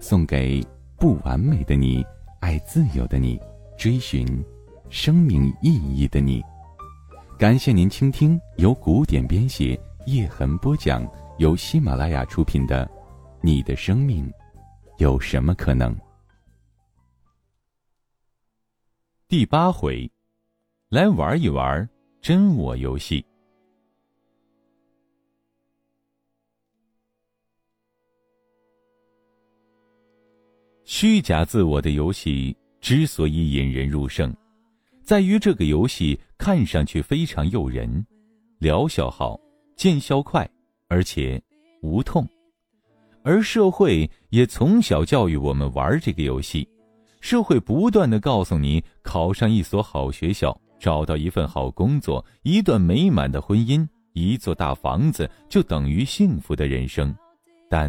送给不完美的你，爱自由的你，追寻生命意义的你。感谢您倾听由古典编写、叶痕播讲、由喜马拉雅出品的《你的生命有什么可能》第八回，来玩一玩真我游戏。虚假自我的游戏之所以引人入胜。在于这个游戏看上去非常诱人，疗效好，见效快，而且无痛。而社会也从小教育我们玩这个游戏，社会不断的告诉你，考上一所好学校，找到一份好工作，一段美满的婚姻，一座大房子，就等于幸福的人生。但，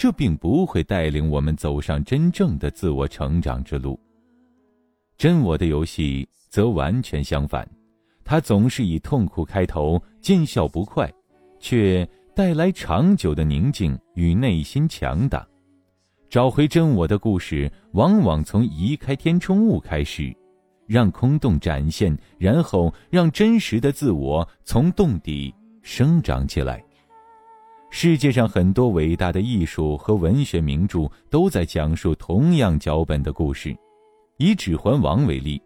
这并不会带领我们走上真正的自我成长之路。真我的游戏则完全相反，它总是以痛苦开头，见效不快，却带来长久的宁静与内心强大。找回真我的故事，往往从移开填充物开始，让空洞展现，然后让真实的自我从洞底生长起来。世界上很多伟大的艺术和文学名著都在讲述同样脚本的故事。以《指环王》为例，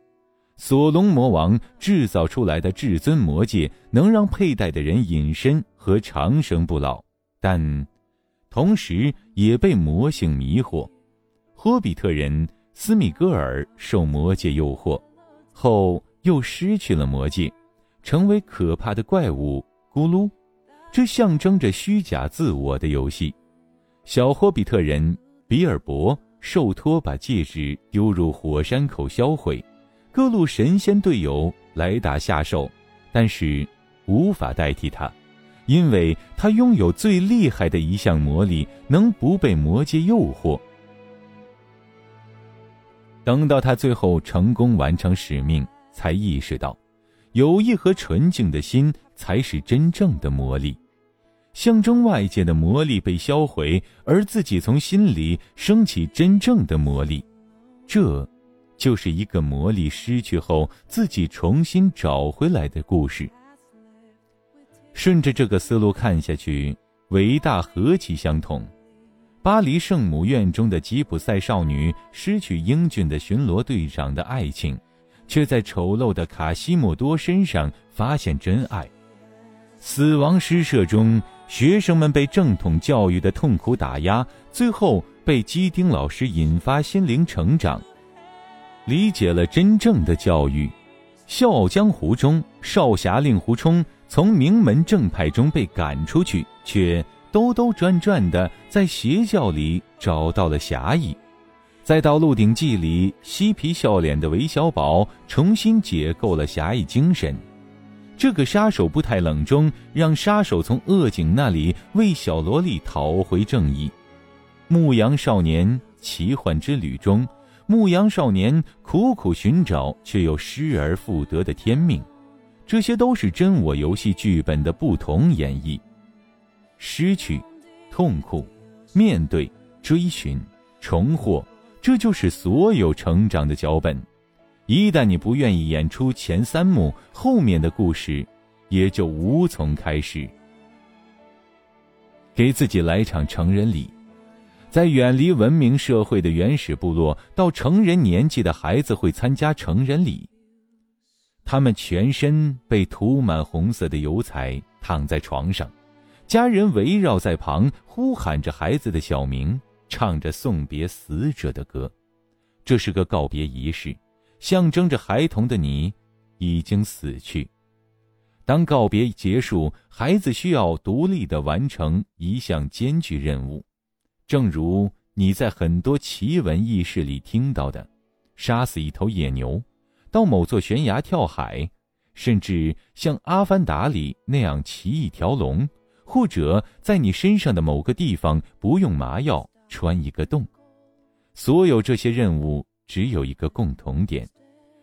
索隆魔王制造出来的至尊魔戒能让佩戴的人隐身和长生不老，但同时也被魔性迷惑。霍比特人斯米戈尔受魔戒诱惑，后又失去了魔戒，成为可怕的怪物咕噜，这象征着虚假自我的游戏。小霍比特人比尔博。受托把戒指丢入火山口销毁，各路神仙队友来打下手，但是无法代替他，因为他拥有最厉害的一项魔力，能不被魔界诱惑。等到他最后成功完成使命，才意识到，友谊和纯净的心才是真正的魔力。象征外界的魔力被销毁，而自己从心里升起真正的魔力，这，就是一个魔力失去后自己重新找回来的故事。顺着这个思路看下去，伟大何其相同！巴黎圣母院中的吉普赛少女失去英俊的巡逻队长的爱情，却在丑陋的卡西莫多身上发现真爱。死亡诗社中。学生们被正统教育的痛苦打压，最后被基丁老师引发心灵成长，理解了真正的教育。《笑傲江湖》中，少侠令狐冲从名门正派中被赶出去，却兜兜转转的在邪教里找到了侠义。再《到鹿鼎记》里，嬉皮笑脸的韦小宝重新解构了侠义精神。这个杀手不太冷中，让杀手从恶警那里为小萝莉讨回正义。牧羊少年奇幻之旅中，牧羊少年苦苦寻找却又失而复得的天命，这些都是真我游戏剧本的不同演绎。失去，痛苦，面对，追寻，重获，这就是所有成长的脚本。一旦你不愿意演出前三幕，后面的故事也就无从开始。给自己来一场成人礼，在远离文明社会的原始部落，到成人年纪的孩子会参加成人礼。他们全身被涂满红色的油彩，躺在床上，家人围绕在旁，呼喊着孩子的小名，唱着送别死者的歌。这是个告别仪式。象征着孩童的你，已经死去。当告别结束，孩子需要独立的完成一项艰巨任务，正如你在很多奇闻异事里听到的：杀死一头野牛，到某座悬崖跳海，甚至像《阿凡达》里那样骑一条龙，或者在你身上的某个地方不用麻药穿一个洞。所有这些任务只有一个共同点：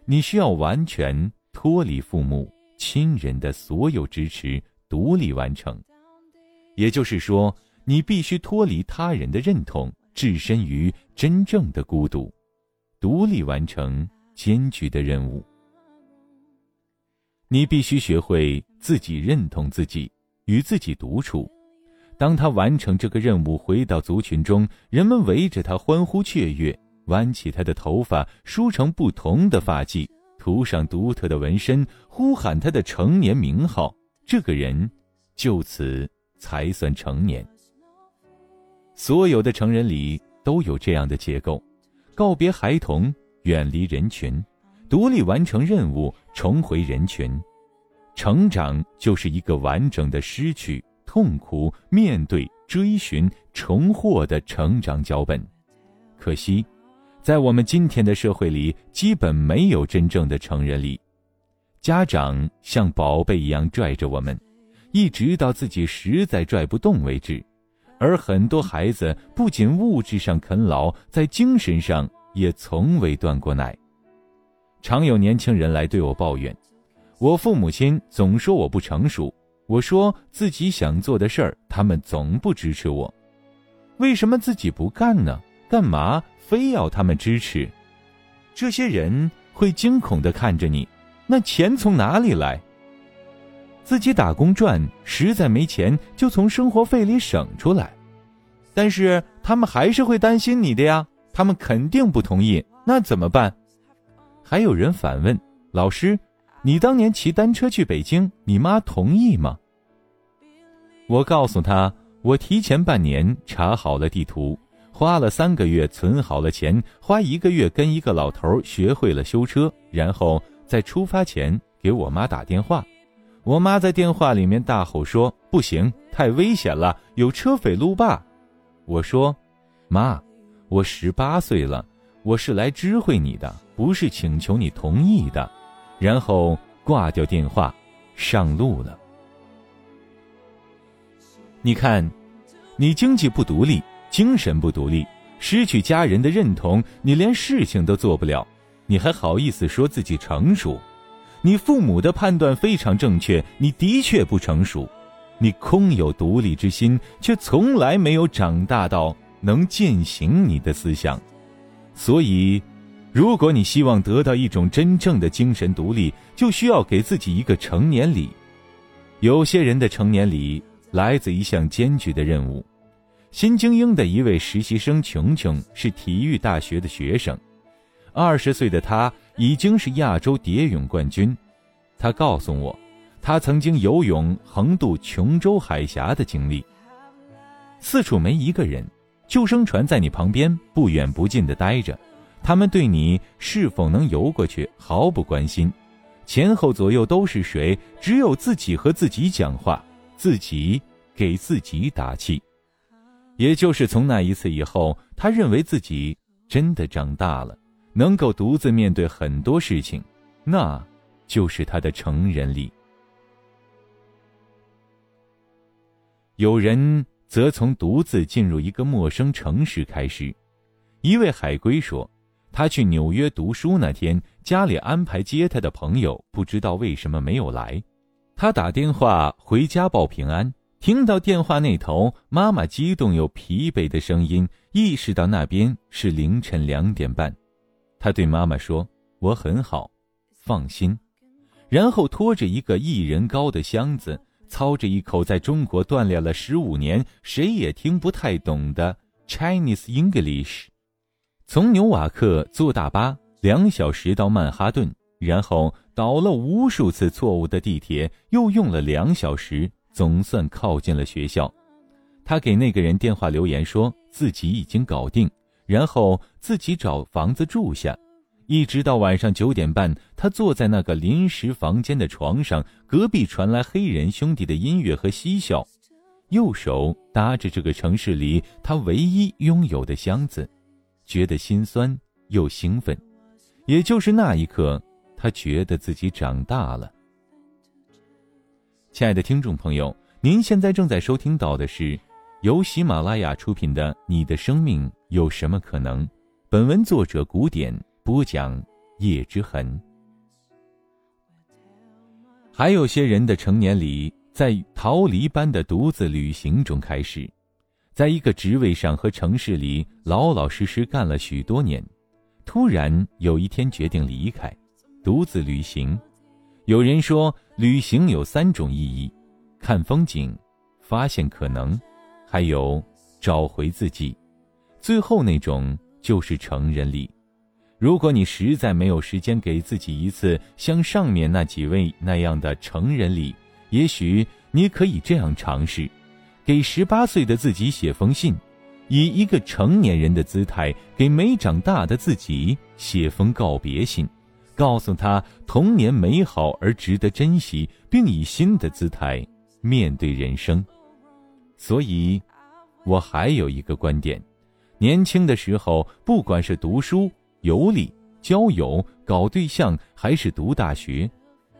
你需要完全脱离父母亲人的所有支持，独立完成。也就是说，你必须脱离他人的认同，置身于真正的孤独，独立完成艰巨的任务。你必须学会自己认同自己，与自己独处。当他完成这个任务，回到族群中，人们围着他欢呼雀跃，挽起他的头发，梳成不同的发髻，涂上独特的纹身，呼喊他的成年名号。这个人就此才算成年。所有的成人礼都有这样的结构：告别孩童，远离人群，独立完成任务，重回人群。成长就是一个完整的失去。痛苦面对、追寻、重获的成长脚本，可惜，在我们今天的社会里，基本没有真正的成人礼。家长像宝贝一样拽着我们，一直到自己实在拽不动为止。而很多孩子不仅物质上啃老，在精神上也从未断过奶。常有年轻人来对我抱怨，我父母亲总说我不成熟。我说自己想做的事儿，他们总不支持我，为什么自己不干呢？干嘛非要他们支持？这些人会惊恐的看着你，那钱从哪里来？自己打工赚，实在没钱就从生活费里省出来，但是他们还是会担心你的呀，他们肯定不同意，那怎么办？还有人反问老师：“你当年骑单车去北京，你妈同意吗？”我告诉他，我提前半年查好了地图，花了三个月存好了钱，花一个月跟一个老头学会了修车，然后在出发前给我妈打电话。我妈在电话里面大吼说：“不行，太危险了，有车匪路霸。”我说：“妈，我十八岁了，我是来知会你的，不是请求你同意的。”然后挂掉电话，上路了。你看，你经济不独立，精神不独立，失去家人的认同，你连事情都做不了，你还好意思说自己成熟？你父母的判断非常正确，你的确不成熟，你空有独立之心，却从来没有长大到能践行你的思想。所以，如果你希望得到一种真正的精神独立，就需要给自己一个成年礼。有些人的成年礼。来自一项艰巨的任务。新精英的一位实习生琼琼是体育大学的学生，二十岁的她已经是亚洲蝶泳冠军。她告诉我，她曾经游泳横渡琼州海峡的经历。四处没一个人，救生船在你旁边不远不近的待着，他们对你是否能游过去毫不关心，前后左右都是水，只有自己和自己讲话。自己给自己打气，也就是从那一次以后，他认为自己真的长大了，能够独自面对很多事情，那就是他的成人礼。有人则从独自进入一个陌生城市开始。一位海归说，他去纽约读书那天，家里安排接他的朋友不知道为什么没有来。他打电话回家报平安，听到电话那头妈妈激动又疲惫的声音，意识到那边是凌晨两点半。他对妈妈说：“我很好，放心。”然后拖着一个一人高的箱子，操着一口在中国锻炼了十五年、谁也听不太懂的 Chinese English，从纽瓦克坐大巴两小时到曼哈顿。然后倒了无数次错误的地铁，又用了两小时，总算靠近了学校。他给那个人电话留言，说自己已经搞定，然后自己找房子住下。一直到晚上九点半，他坐在那个临时房间的床上，隔壁传来黑人兄弟的音乐和嬉笑。右手搭着这个城市里他唯一拥有的箱子，觉得心酸又兴奋。也就是那一刻，他觉得自己长大了。亲爱的听众朋友，您现在正在收听到的是由喜马拉雅出品的《你的生命有什么可能》，本文作者古典播讲叶之痕。还有些人的成年礼在逃离般的独自旅行中开始，在一个职位上和城市里老老实实干了许多年，突然有一天决定离开，独自旅行。有人说，旅行有三种意义：看风景、发现可能，还有找回自己。最后那种就是成人礼。如果你实在没有时间给自己一次像上面那几位那样的成人礼，也许你可以这样尝试：给十八岁的自己写封信，以一个成年人的姿态给没长大的自己写封告别信，告诉他童年美好而值得珍惜，并以新的姿态面对人生。所以，我还有一个观点：年轻的时候，不管是读书，游历、交友、搞对象，还是读大学，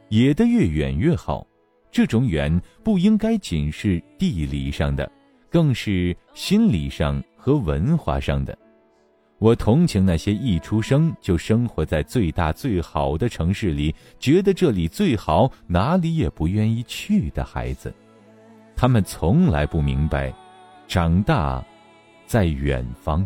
野得越远越好。这种远不应该仅是地理上的，更是心理上和文化上的。我同情那些一出生就生活在最大最好的城市里，觉得这里最好，哪里也不愿意去的孩子。他们从来不明白，长大在远方。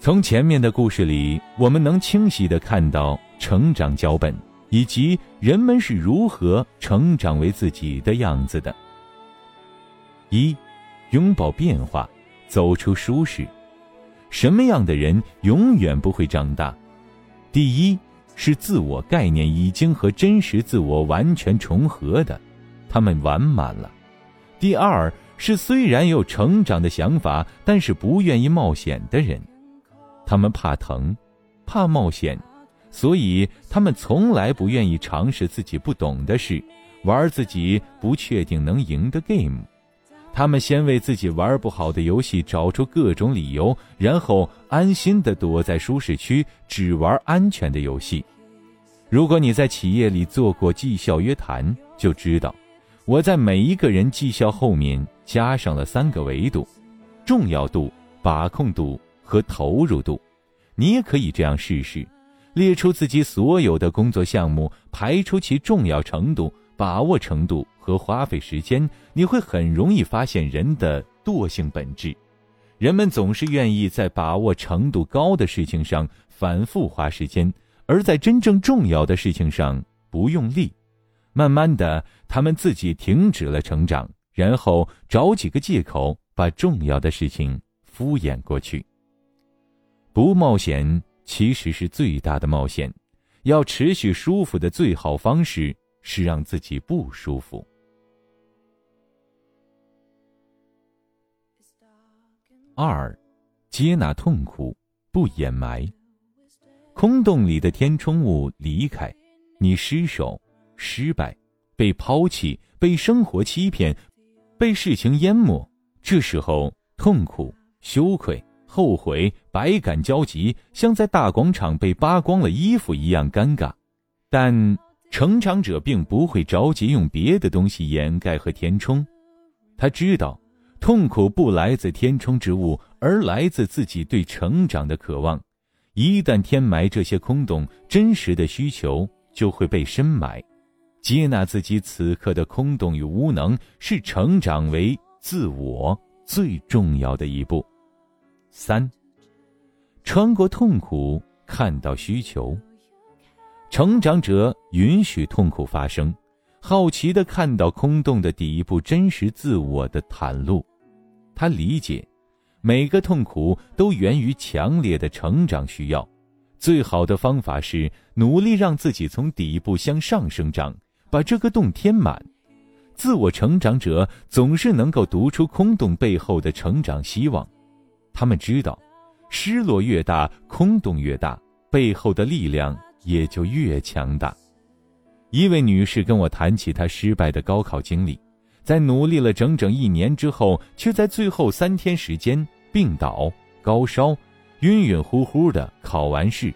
从前面的故事里，我们能清晰的看到成长脚本，以及人们是如何成长为自己的样子的。一，拥抱变化，走出舒适。什么样的人永远不会长大？第一，是自我概念已经和真实自我完全重合的，他们完满了。第二，是虽然有成长的想法，但是不愿意冒险的人。他们怕疼，怕冒险，所以他们从来不愿意尝试自己不懂的事，玩自己不确定能赢的 game。他们先为自己玩不好的游戏找出各种理由，然后安心的躲在舒适区，只玩安全的游戏。如果你在企业里做过绩效约谈，就知道，我在每一个人绩效后面加上了三个维度：重要度、把控度。和投入度，你也可以这样试试：列出自己所有的工作项目，排出其重要程度、把握程度和花费时间。你会很容易发现人的惰性本质。人们总是愿意在把握程度高的事情上反复花时间，而在真正重要的事情上不用力。慢慢的，他们自己停止了成长，然后找几个借口把重要的事情敷衍过去。不冒险其实是最大的冒险。要持续舒服的最好方式是让自己不舒服。二，接纳痛苦，不掩埋。空洞里的填充物离开，你失手、失败、被抛弃、被生活欺骗、被事情淹没。这时候，痛苦、羞愧。后悔，百感交集，像在大广场被扒光了衣服一样尴尬。但成长者并不会着急用别的东西掩盖和填充，他知道，痛苦不来自填充之物，而来自自己对成长的渴望。一旦填埋这些空洞，真实的需求就会被深埋。接纳自己此刻的空洞与无能，是成长为自我最重要的一步。三，穿过痛苦，看到需求。成长者允许痛苦发生，好奇的看到空洞的底部真实自我的袒露。他理解，每个痛苦都源于强烈的成长需要。最好的方法是努力让自己从底部向上生长，把这个洞填满。自我成长者总是能够读出空洞背后的成长希望。他们知道，失落越大，空洞越大，背后的力量也就越强大。一位女士跟我谈起她失败的高考经历，在努力了整整一年之后，却在最后三天时间病倒、高烧、晕晕乎乎的考完试。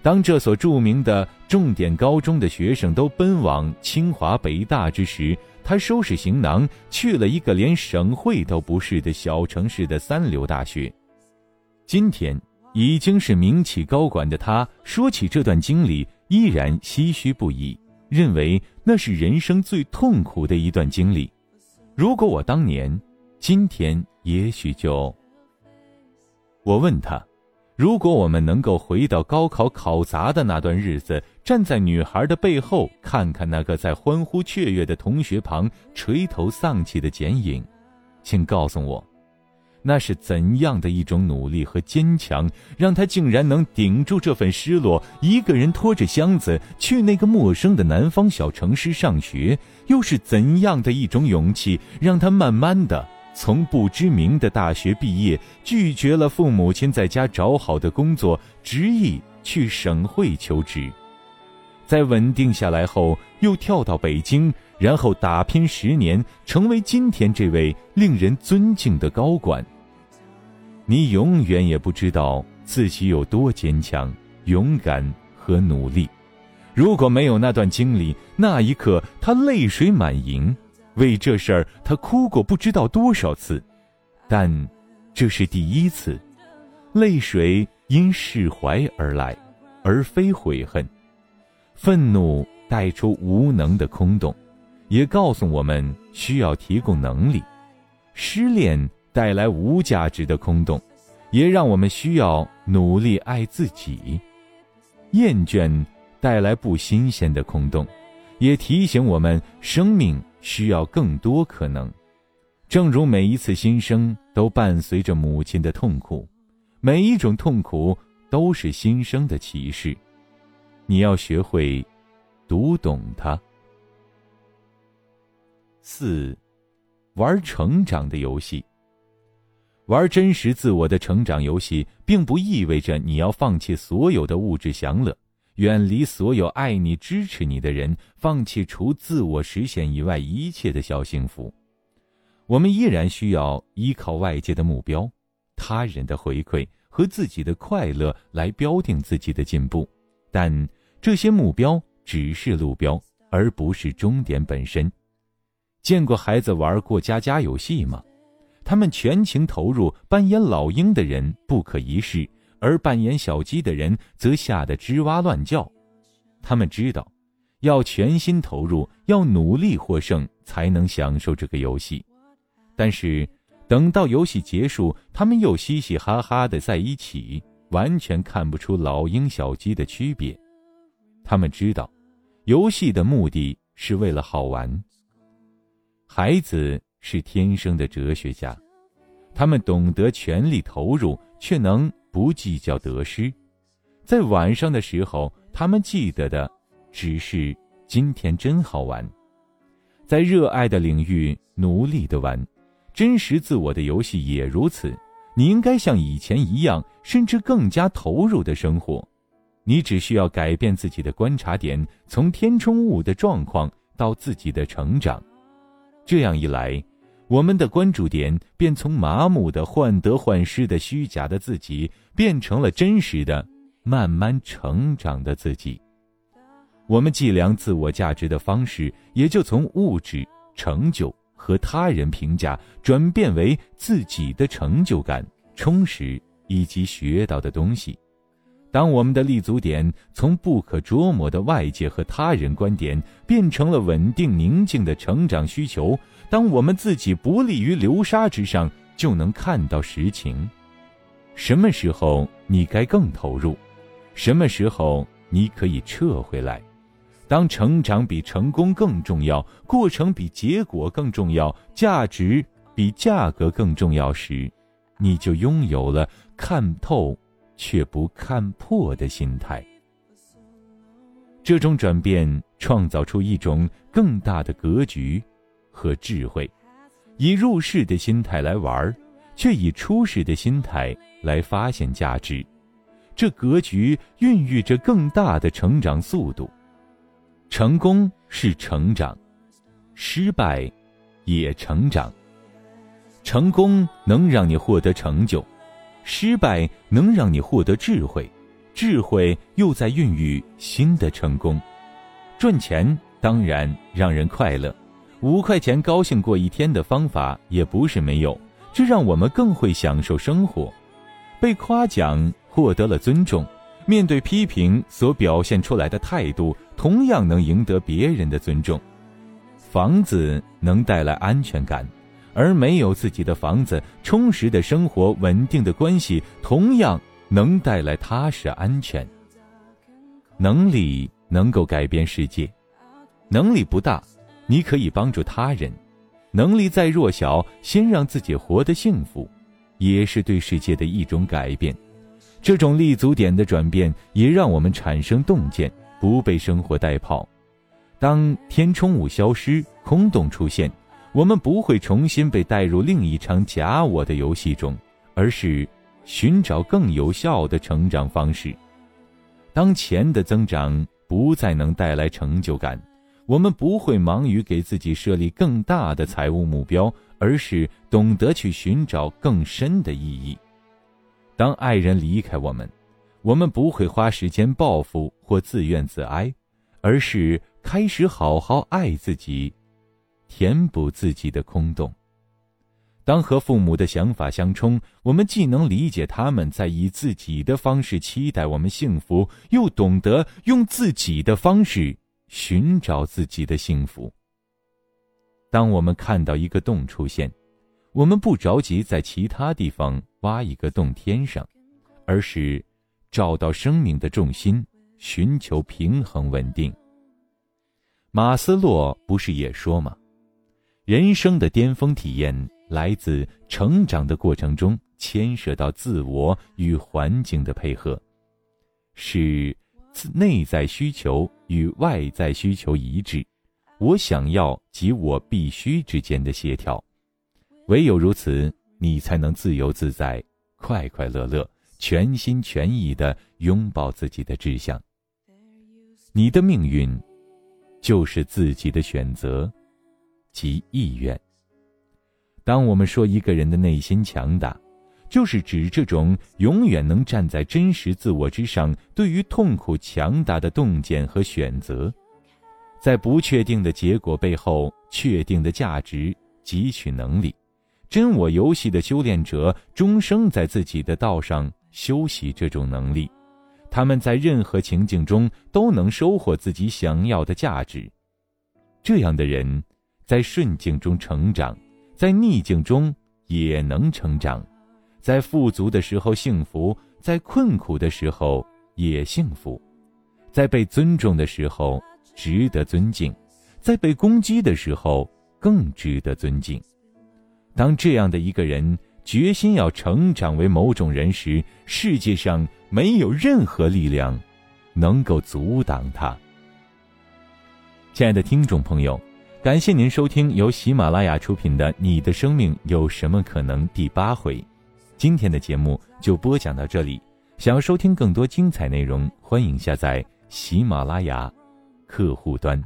当这所著名的重点高中的学生都奔往清华、北大之时，他收拾行囊去了一个连省会都不是的小城市的三流大学。今天已经是名企高管的他，说起这段经历依然唏嘘不已，认为那是人生最痛苦的一段经历。如果我当年，今天也许就……我问他。如果我们能够回到高考考砸的那段日子，站在女孩的背后，看看那个在欢呼雀跃的同学旁垂头丧气的剪影，请告诉我，那是怎样的一种努力和坚强，让他竟然能顶住这份失落，一个人拖着箱子去那个陌生的南方小城市上学？又是怎样的一种勇气，让他慢慢的？从不知名的大学毕业，拒绝了父母亲在家找好的工作，执意去省会求职，在稳定下来后，又跳到北京，然后打拼十年，成为今天这位令人尊敬的高管。你永远也不知道自己有多坚强、勇敢和努力。如果没有那段经历，那一刻他泪水满盈。为这事儿，他哭过不知道多少次，但这是第一次，泪水因释怀而来，而非悔恨。愤怒带出无能的空洞，也告诉我们需要提供能力；失恋带来无价值的空洞，也让我们需要努力爱自己；厌倦带来不新鲜的空洞，也提醒我们生命。需要更多可能，正如每一次新生都伴随着母亲的痛苦，每一种痛苦都是新生的启示。你要学会读懂它。四，玩成长的游戏。玩真实自我的成长游戏，并不意味着你要放弃所有的物质享乐。远离所有爱你、支持你的人，放弃除自我实现以外一切的小幸福。我们依然需要依靠外界的目标、他人的回馈和自己的快乐来标定自己的进步，但这些目标只是路标，而不是终点本身。见过孩子玩过家家游戏吗？他们全情投入，扮演老鹰的人不可一世。而扮演小鸡的人则吓得吱哇乱叫，他们知道，要全心投入，要努力获胜，才能享受这个游戏。但是，等到游戏结束，他们又嘻嘻哈哈的在一起，完全看不出老鹰小鸡的区别。他们知道，游戏的目的是为了好玩。孩子是天生的哲学家，他们懂得全力投入，却能。不计较得失，在晚上的时候，他们记得的只是今天真好玩。在热爱的领域努力的玩，真实自我的游戏也如此。你应该像以前一样，甚至更加投入的生活。你只需要改变自己的观察点，从填充物的状况到自己的成长。这样一来。我们的关注点便从麻木的患得患失的虚假的自己，变成了真实的、慢慢成长的自己。我们计量自我价值的方式，也就从物质成就和他人评价，转变为自己的成就感、充实以及学到的东西。当我们的立足点从不可捉摸的外界和他人观点，变成了稳定宁静的成长需求；当我们自己不立于流沙之上，就能看到实情。什么时候你该更投入？什么时候你可以撤回来？当成长比成功更重要，过程比结果更重要，价值比价格更重要时，你就拥有了看透。却不看破的心态，这种转变创造出一种更大的格局和智慧。以入世的心态来玩，却以出世的心态来发现价值。这格局孕育着更大的成长速度。成功是成长，失败也成长。成功能让你获得成就，失败能让你获得智慧，智慧又在孕育新的成功。赚钱当然让人快乐，五块钱高兴过一天的方法也不是没有，这让我们更会享受生活。被夸奖获得了尊重，面对批评所表现出来的态度，同样能赢得别人的尊重。房子能带来安全感。而没有自己的房子，充实的生活、稳定的关系，同样能带来踏实安全。能力能够改变世界，能力不大，你可以帮助他人；能力再弱小，先让自己活得幸福，也是对世界的一种改变。这种立足点的转变，也让我们产生洞见，不被生活带跑。当填充物消失，空洞出现。我们不会重新被带入另一场假我的游戏中，而是寻找更有效的成长方式。当钱的增长不再能带来成就感，我们不会忙于给自己设立更大的财务目标，而是懂得去寻找更深的意义。当爱人离开我们，我们不会花时间报复或自怨自哀，而是开始好好爱自己。填补自己的空洞。当和父母的想法相冲，我们既能理解他们在以自己的方式期待我们幸福，又懂得用自己的方式寻找自己的幸福。当我们看到一个洞出现，我们不着急在其他地方挖一个洞填上，而是找到生命的重心，寻求平衡稳定。马斯洛不是也说吗？人生的巅峰体验来自成长的过程中，牵涉到自我与环境的配合，是内在需求与外在需求一致，我想要及我必须之间的协调。唯有如此，你才能自由自在、快快乐乐、全心全意的拥抱自己的志向。你的命运，就是自己的选择。及意愿。当我们说一个人的内心强大，就是指这种永远能站在真实自我之上，对于痛苦强大的洞见和选择，在不确定的结果背后，确定的价值汲取能力。真我游戏的修炼者，终生在自己的道上修习这种能力，他们在任何情境中都能收获自己想要的价值。这样的人。在顺境中成长，在逆境中也能成长，在富足的时候幸福，在困苦的时候也幸福，在被尊重的时候值得尊敬，在被攻击的时候更值得尊敬。当这样的一个人决心要成长为某种人时，世界上没有任何力量能够阻挡他。亲爱的听众朋友。感谢您收听由喜马拉雅出品的《你的生命有什么可能》第八回，今天的节目就播讲到这里。想要收听更多精彩内容，欢迎下载喜马拉雅客户端。